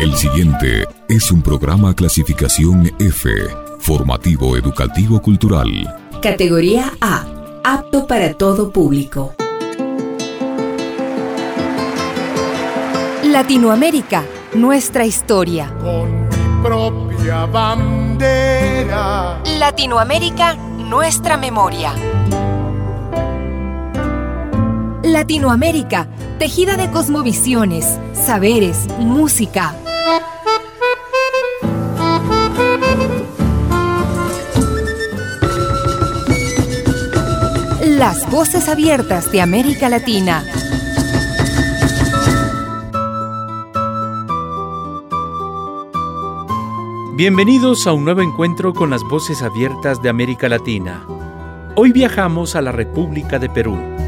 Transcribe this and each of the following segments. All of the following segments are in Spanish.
El siguiente es un programa clasificación F, formativo educativo cultural. Categoría A, apto para todo público. Latinoamérica, nuestra historia. Con mi propia bandera. Latinoamérica, nuestra memoria. Latinoamérica, tejida de cosmovisiones, saberes, música. Las voces abiertas de América Latina. Bienvenidos a un nuevo encuentro con las voces abiertas de América Latina. Hoy viajamos a la República de Perú.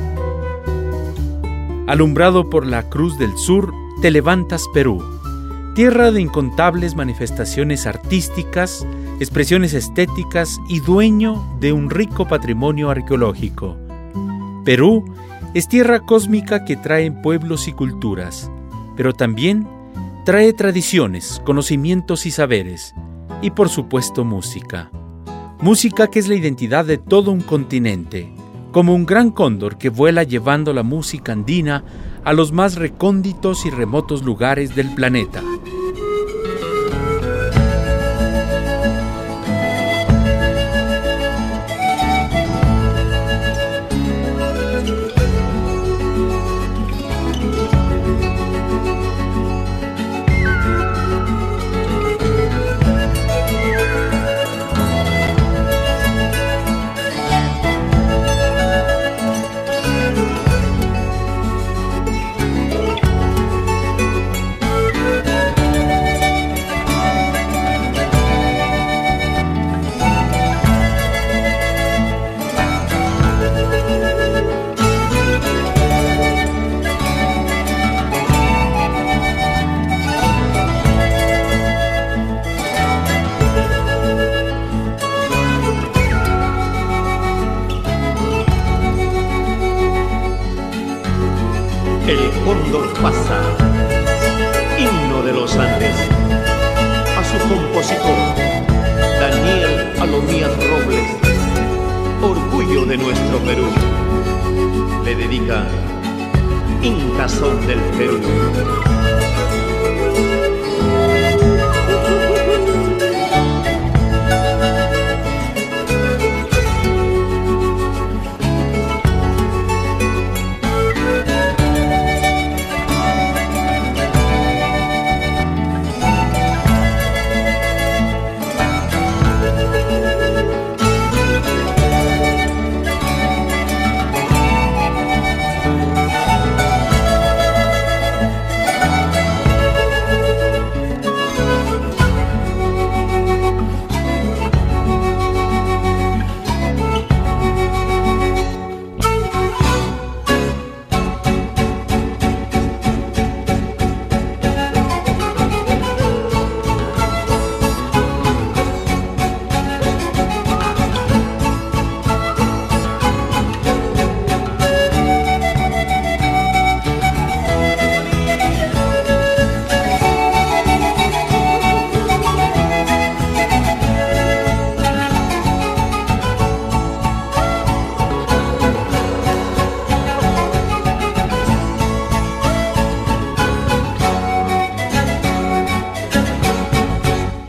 Alumbrado por la Cruz del Sur, te levantas Perú, tierra de incontables manifestaciones artísticas, expresiones estéticas y dueño de un rico patrimonio arqueológico. Perú es tierra cósmica que trae pueblos y culturas, pero también trae tradiciones, conocimientos y saberes, y por supuesto música. Música que es la identidad de todo un continente, como un gran cóndor que vuela llevando la música andina a los más recónditos y remotos lugares del planeta.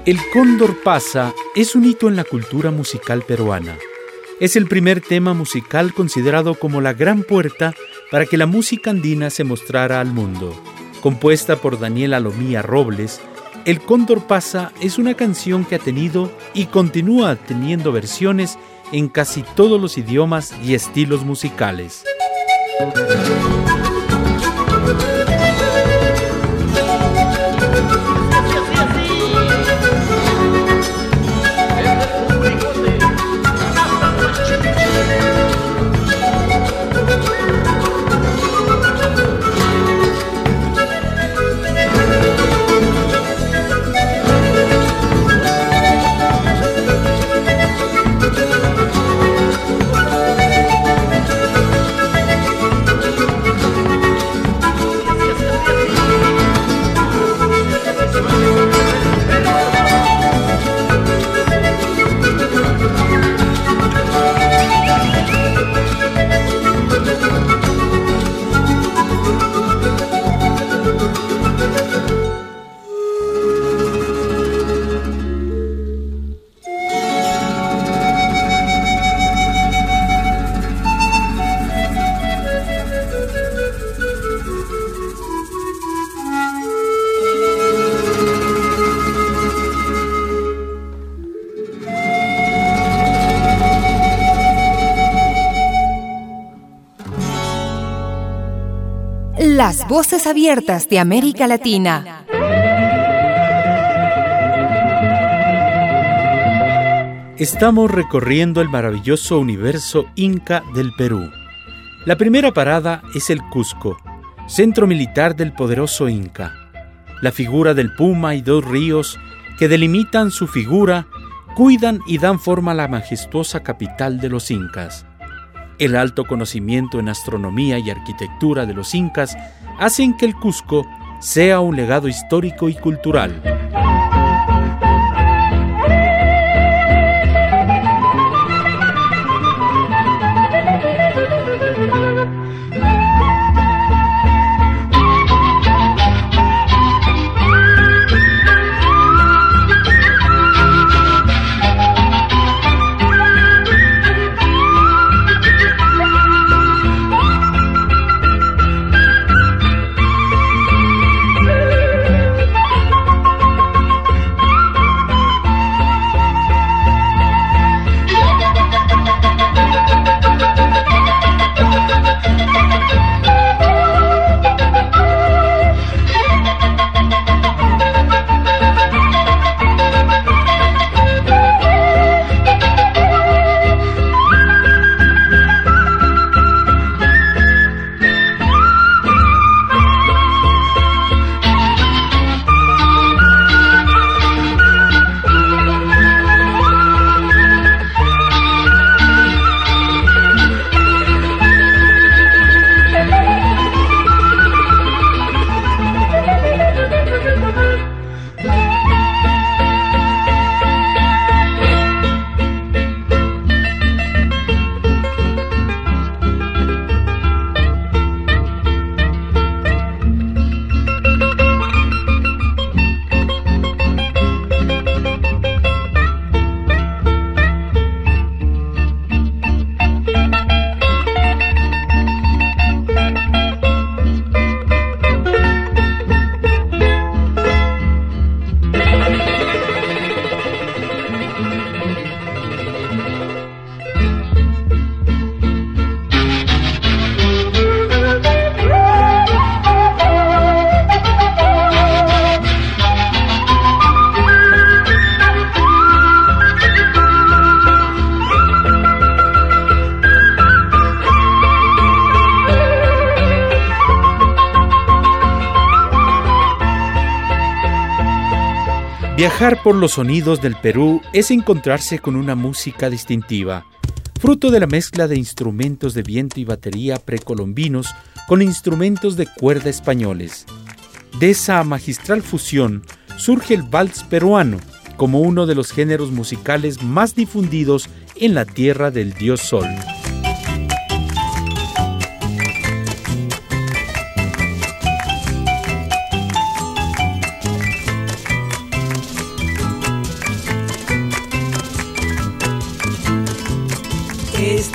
El Cóndor pasa es un hito en la cultura musical peruana. Es el primer tema musical considerado como la gran puerta para que la música andina se mostrara al mundo. Compuesta por Daniel Alomía Robles, El Cóndor pasa es una canción que ha tenido y continúa teniendo versiones en casi todos los idiomas y estilos musicales. Voces abiertas de América Latina. Estamos recorriendo el maravilloso universo inca del Perú. La primera parada es el Cusco, centro militar del poderoso inca. La figura del puma y dos ríos que delimitan su figura cuidan y dan forma a la majestuosa capital de los incas. El alto conocimiento en astronomía y arquitectura de los incas hacen que el Cusco sea un legado histórico y cultural. Viajar por los sonidos del Perú es encontrarse con una música distintiva, fruto de la mezcla de instrumentos de viento y batería precolombinos con instrumentos de cuerda españoles. De esa magistral fusión surge el vals peruano como uno de los géneros musicales más difundidos en la tierra del dios Sol.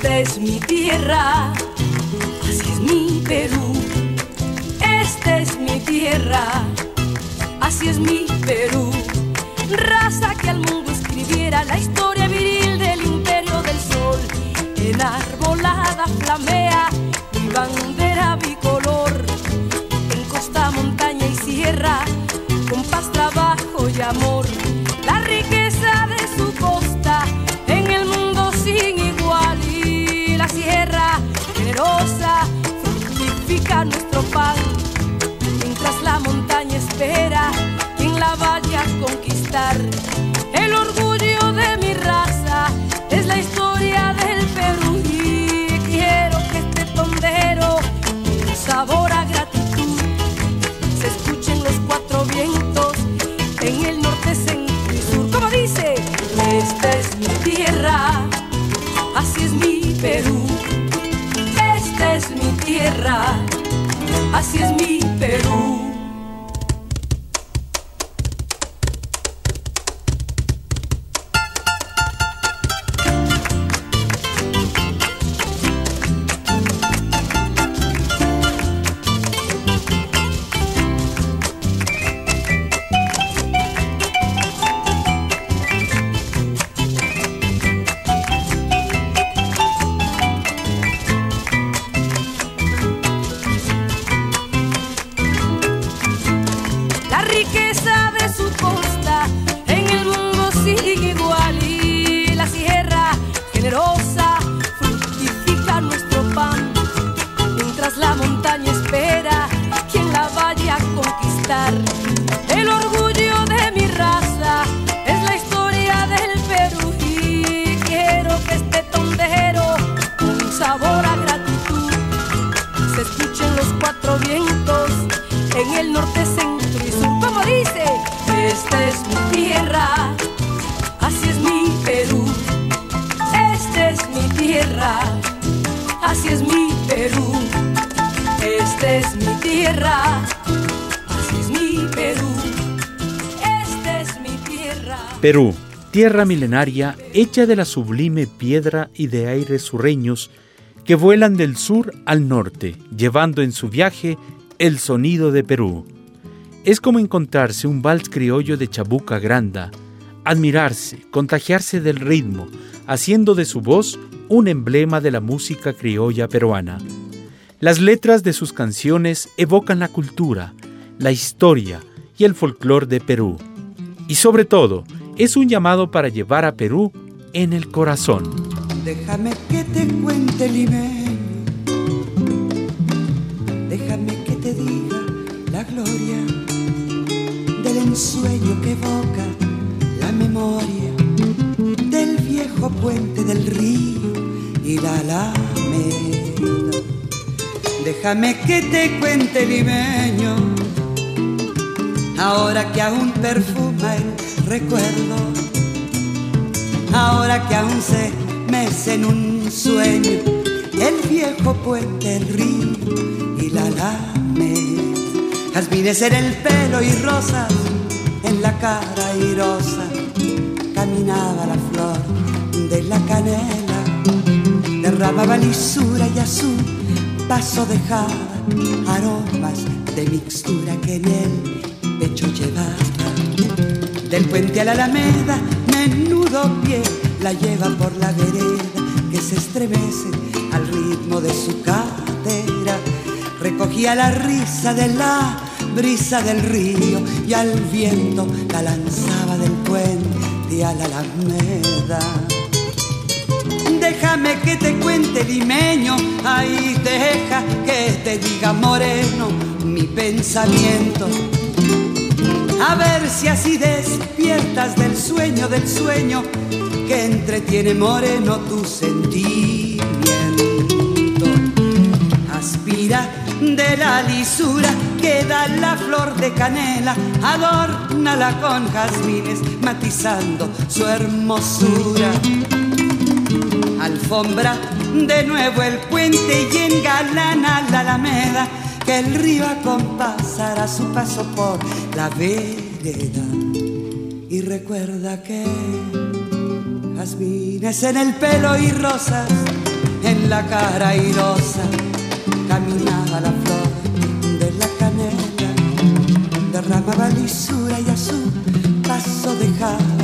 Es mi tierra, así es mi Perú. Esta es mi tierra, así es mi Perú. Raza que al mundo escribiera la historia viril del imperio del sol. Enarbolada flamea mi bandera conquistar. El orgullo de mi raza es la historia del Perú y quiero que este tondero, un sabor a gratitud, se escuchen los cuatro vientos en el norte, centro y sur. Como dice, esta es mi tierra, así es mi Perú es mi tierra, de su costa en el mundo sigue igual y la sierra generosa fructifica nuestro pan mientras la montaña espera quien la vaya a conquistar. Perú. Esta es mi tierra, así es mi Perú. Esta es mi tierra. Perú, tierra milenaria hecha de la sublime piedra y de aires surreños que vuelan del sur al norte, llevando en su viaje el sonido de Perú. Es como encontrarse un vals criollo de Chabuca Granda, admirarse, contagiarse del ritmo, haciendo de su voz un emblema de la música criolla peruana. Las letras de sus canciones evocan la cultura, la historia y el folclore de Perú. Y sobre todo, es un llamado para llevar a Perú en el corazón. Déjame que te cuente limeño, déjame que te diga la gloria del ensueño que evoca la memoria del viejo puente del río y la alameda. Déjame que te cuente limeño, ahora que aún perfuma el recuerdo, ahora que aún se mece en un sueño el viejo puente, el río y la alameda. Jazmines en el pelo y rosas en la cara irosa, caminaba la flor de la canela, derramaba lisura y azul paso dejaba aromas de mixtura que en el pecho llevaba. Del puente a la alameda, menudo pie la lleva por la vereda que se estremece al ritmo de su cadera. Recogía la risa de la brisa del río y al viento la lanzaba del puente a la alameda. Déjame que te cuente limeño, ahí deja que te diga moreno mi pensamiento. A ver si así despiertas del sueño del sueño que entretiene moreno tu sentimiento. Aspira de la lisura que da la flor de canela, adórnala con jazmines, matizando su hermosura alfombra de nuevo el puente y engalana la alameda que el río acompasará su paso por la vereda. Y recuerda que jazmines en el pelo y rosas en la cara irosa caminaba la flor de la canela, derramaba lisura y a su paso dejaba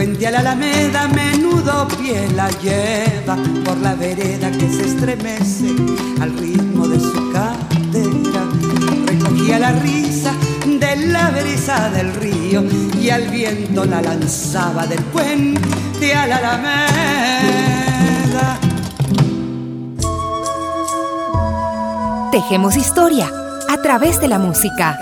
Del puente a la alameda, menudo pie la lleva por la vereda que se estremece al ritmo de su cadera. Recogía la risa de la brisa del río y al viento la lanzaba del puente a la alameda. Tejemos historia a través de la música.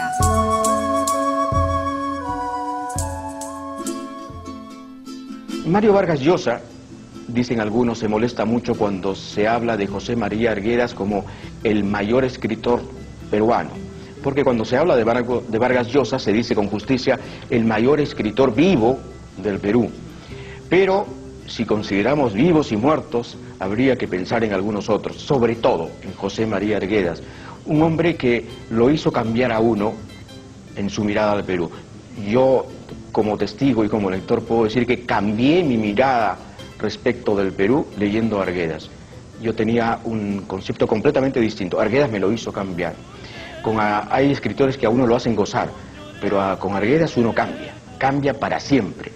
Mario Vargas Llosa, dicen algunos, se molesta mucho cuando se habla de José María Arguedas como el mayor escritor peruano. Porque cuando se habla de, Vargas Llosa se dice con justicia el mayor escritor vivo del Perú. Pero si consideramos vivos y muertos, habría que pensar en algunos otros, sobre todo en José María Arguedas, un hombre que lo hizo cambiar a uno en su mirada al Perú. Yo, como testigo y como lector, puedo decir que cambié mi mirada respecto del Perú leyendo Arguedas. Yo tenía un concepto completamente distinto. Arguedas me lo hizo cambiar. Con a- hay escritores que a uno lo hacen gozar, pero a- con Arguedas uno cambia, cambia para siempre.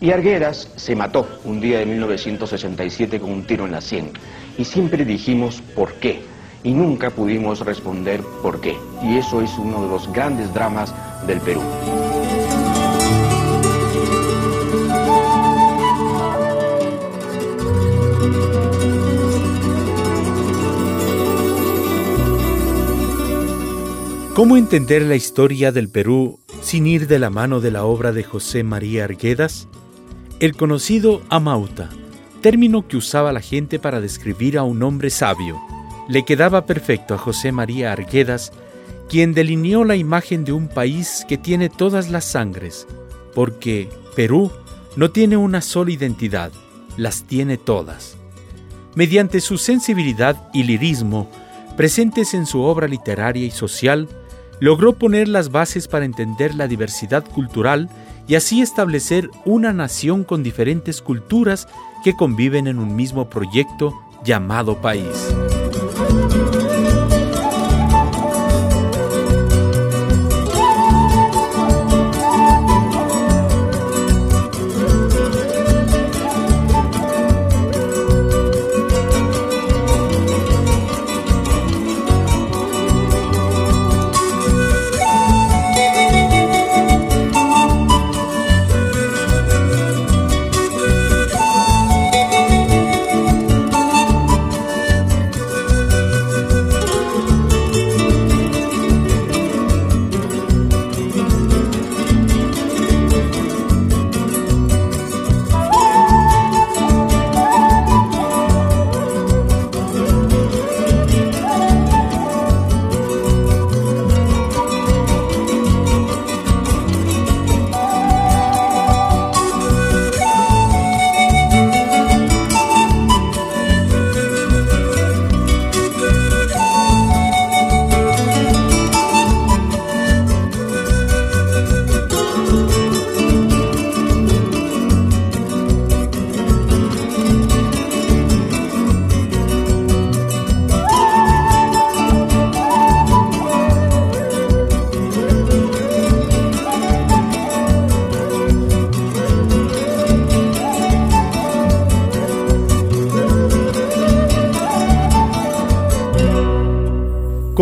Y Arguedas se mató un día de 1967 con un tiro en la sien. Y siempre dijimos por qué. y nunca pudimos responder por qué. Y eso es uno de los grandes dramas del Perú. ¿Cómo entender la historia del Perú sin ir de la mano de la obra de José María Arguedas? El conocido Amauta, término que usaba la gente para describir a un hombre sabio, le quedaba perfecto a José María Arguedas, quien delineó la imagen de un país que tiene todas las sangres, porque Perú no tiene una sola identidad, las tiene todas. Mediante su sensibilidad y lirismo, presentes en su obra literaria y social, logró poner las bases para entender la diversidad cultural y así establecer una nación con diferentes culturas que conviven en un mismo proyecto llamado país.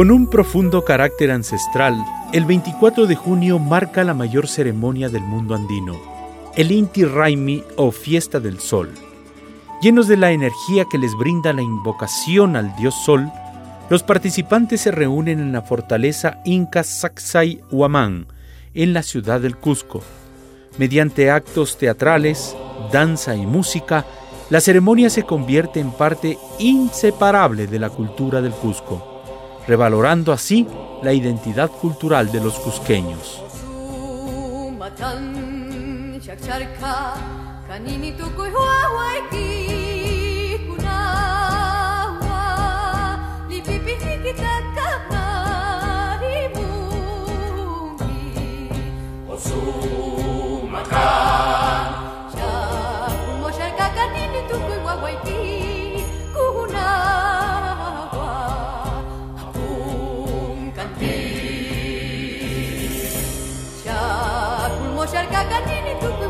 Con un profundo carácter ancestral, el 24 de junio marca la mayor ceremonia del mundo andino, el Inti Raimi o Fiesta del Sol. Llenos de la energía que les brinda la invocación al dios Sol, los participantes se reúnen en la fortaleza Inca Sacsay Huamán, en la ciudad del Cusco. Mediante actos teatrales, danza y música, la ceremonia se convierte en parte inseparable de la cultura del Cusco revalorando así la identidad cultural de los cusqueños.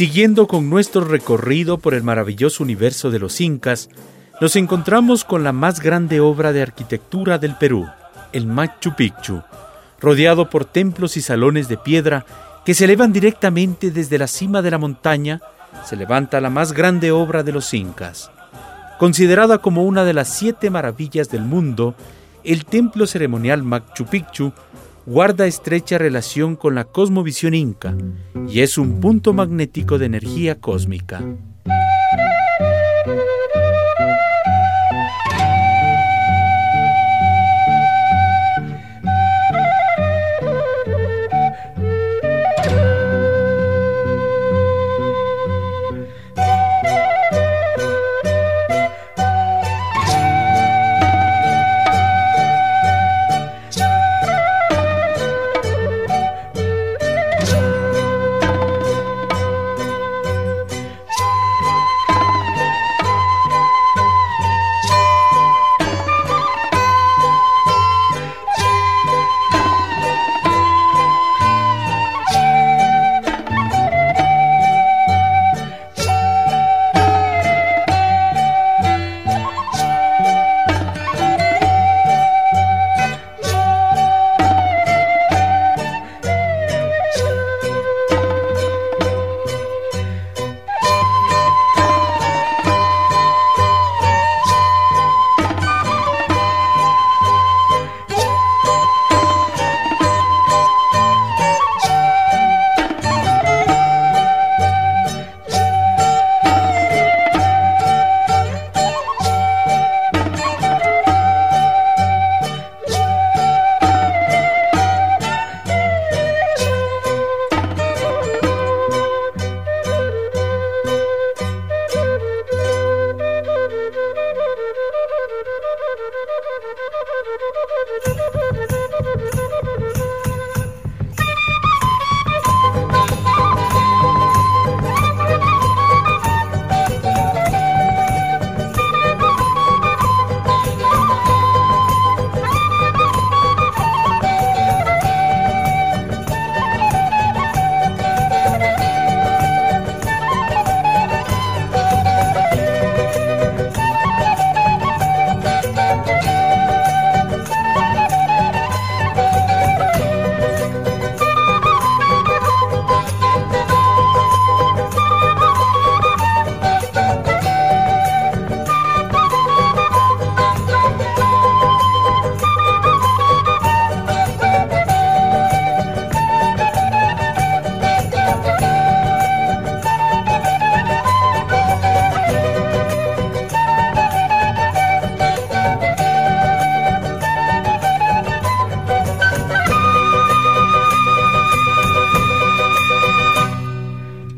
Siguiendo con nuestro recorrido por el maravilloso universo de los incas, nos encontramos con la más grande obra de arquitectura del Perú, el Machu Picchu, rodeado por templos y salones de piedra que se elevan directamente desde la cima de la montaña, se levanta la más grande obra de los incas. Considerada como una de las siete maravillas del mundo, el templo ceremonial Machu Picchu guarda estrecha relación con la cosmovisión inca y es un punto magnético de energía cósmica.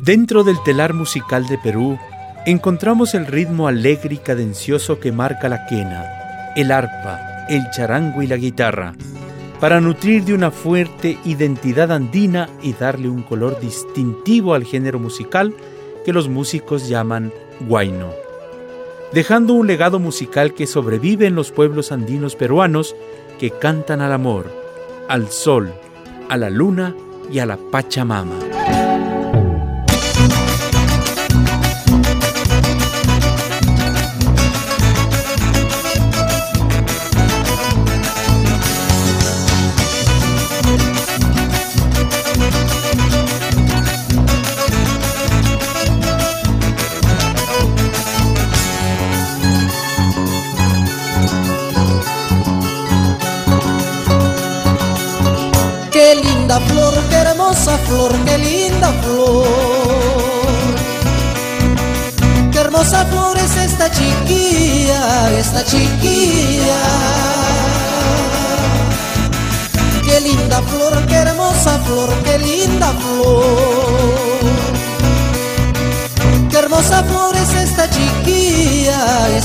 Dentro del telar musical de Perú encontramos el ritmo alegre y cadencioso que marca la quena, el arpa, el charango y la guitarra, para nutrir de una fuerte identidad andina y darle un color distintivo al género musical que los músicos llaman guayno, dejando un legado musical que sobrevive en los pueblos andinos peruanos que cantan al amor, al sol, a la luna y a la Pachamama.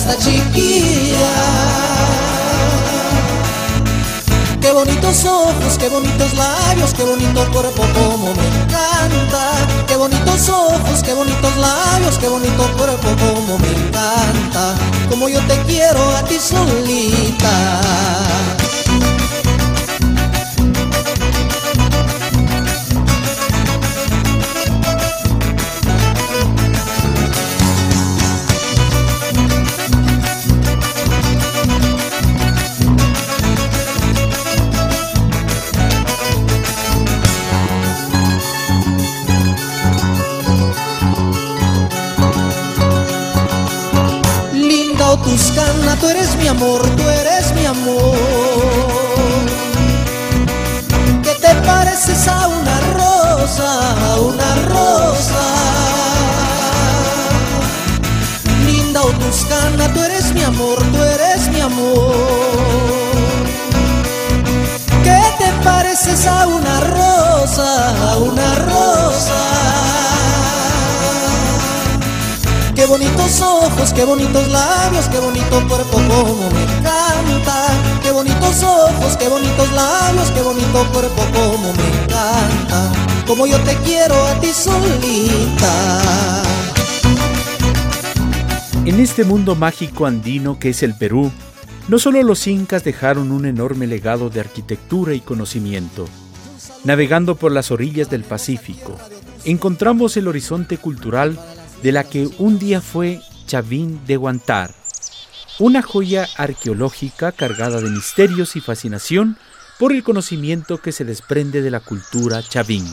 Esta chiquilla. Qué bonitos ojos, qué bonitos labios, qué bonito cuerpo como me encanta. Qué bonitos ojos, qué bonitos labios, qué bonito cuerpo como me encanta. Como yo te quiero a ti solita. Tú eres mi amor, tú eres mi amor. ¿Qué te pareces a una rosa, a una rosa? Linda Tuscana, tú eres mi amor, tú eres mi amor. ¿Qué te pareces a una rosa, a una rosa? Bonitos ojos, qué bonitos labios, qué bonito cuerpo como me encanta. Qué bonitos ojos, qué bonitos labios, qué bonito cuerpo como me encanta. Como yo te quiero a ti solita. En este mundo mágico andino que es el Perú, no solo los incas dejaron un enorme legado de arquitectura y conocimiento. Navegando por las orillas del Pacífico, encontramos el horizonte cultural de la que un día fue Chavín de Guantar, una joya arqueológica cargada de misterios y fascinación por el conocimiento que se desprende de la cultura chavín.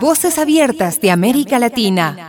Voces abiertas de América Latina.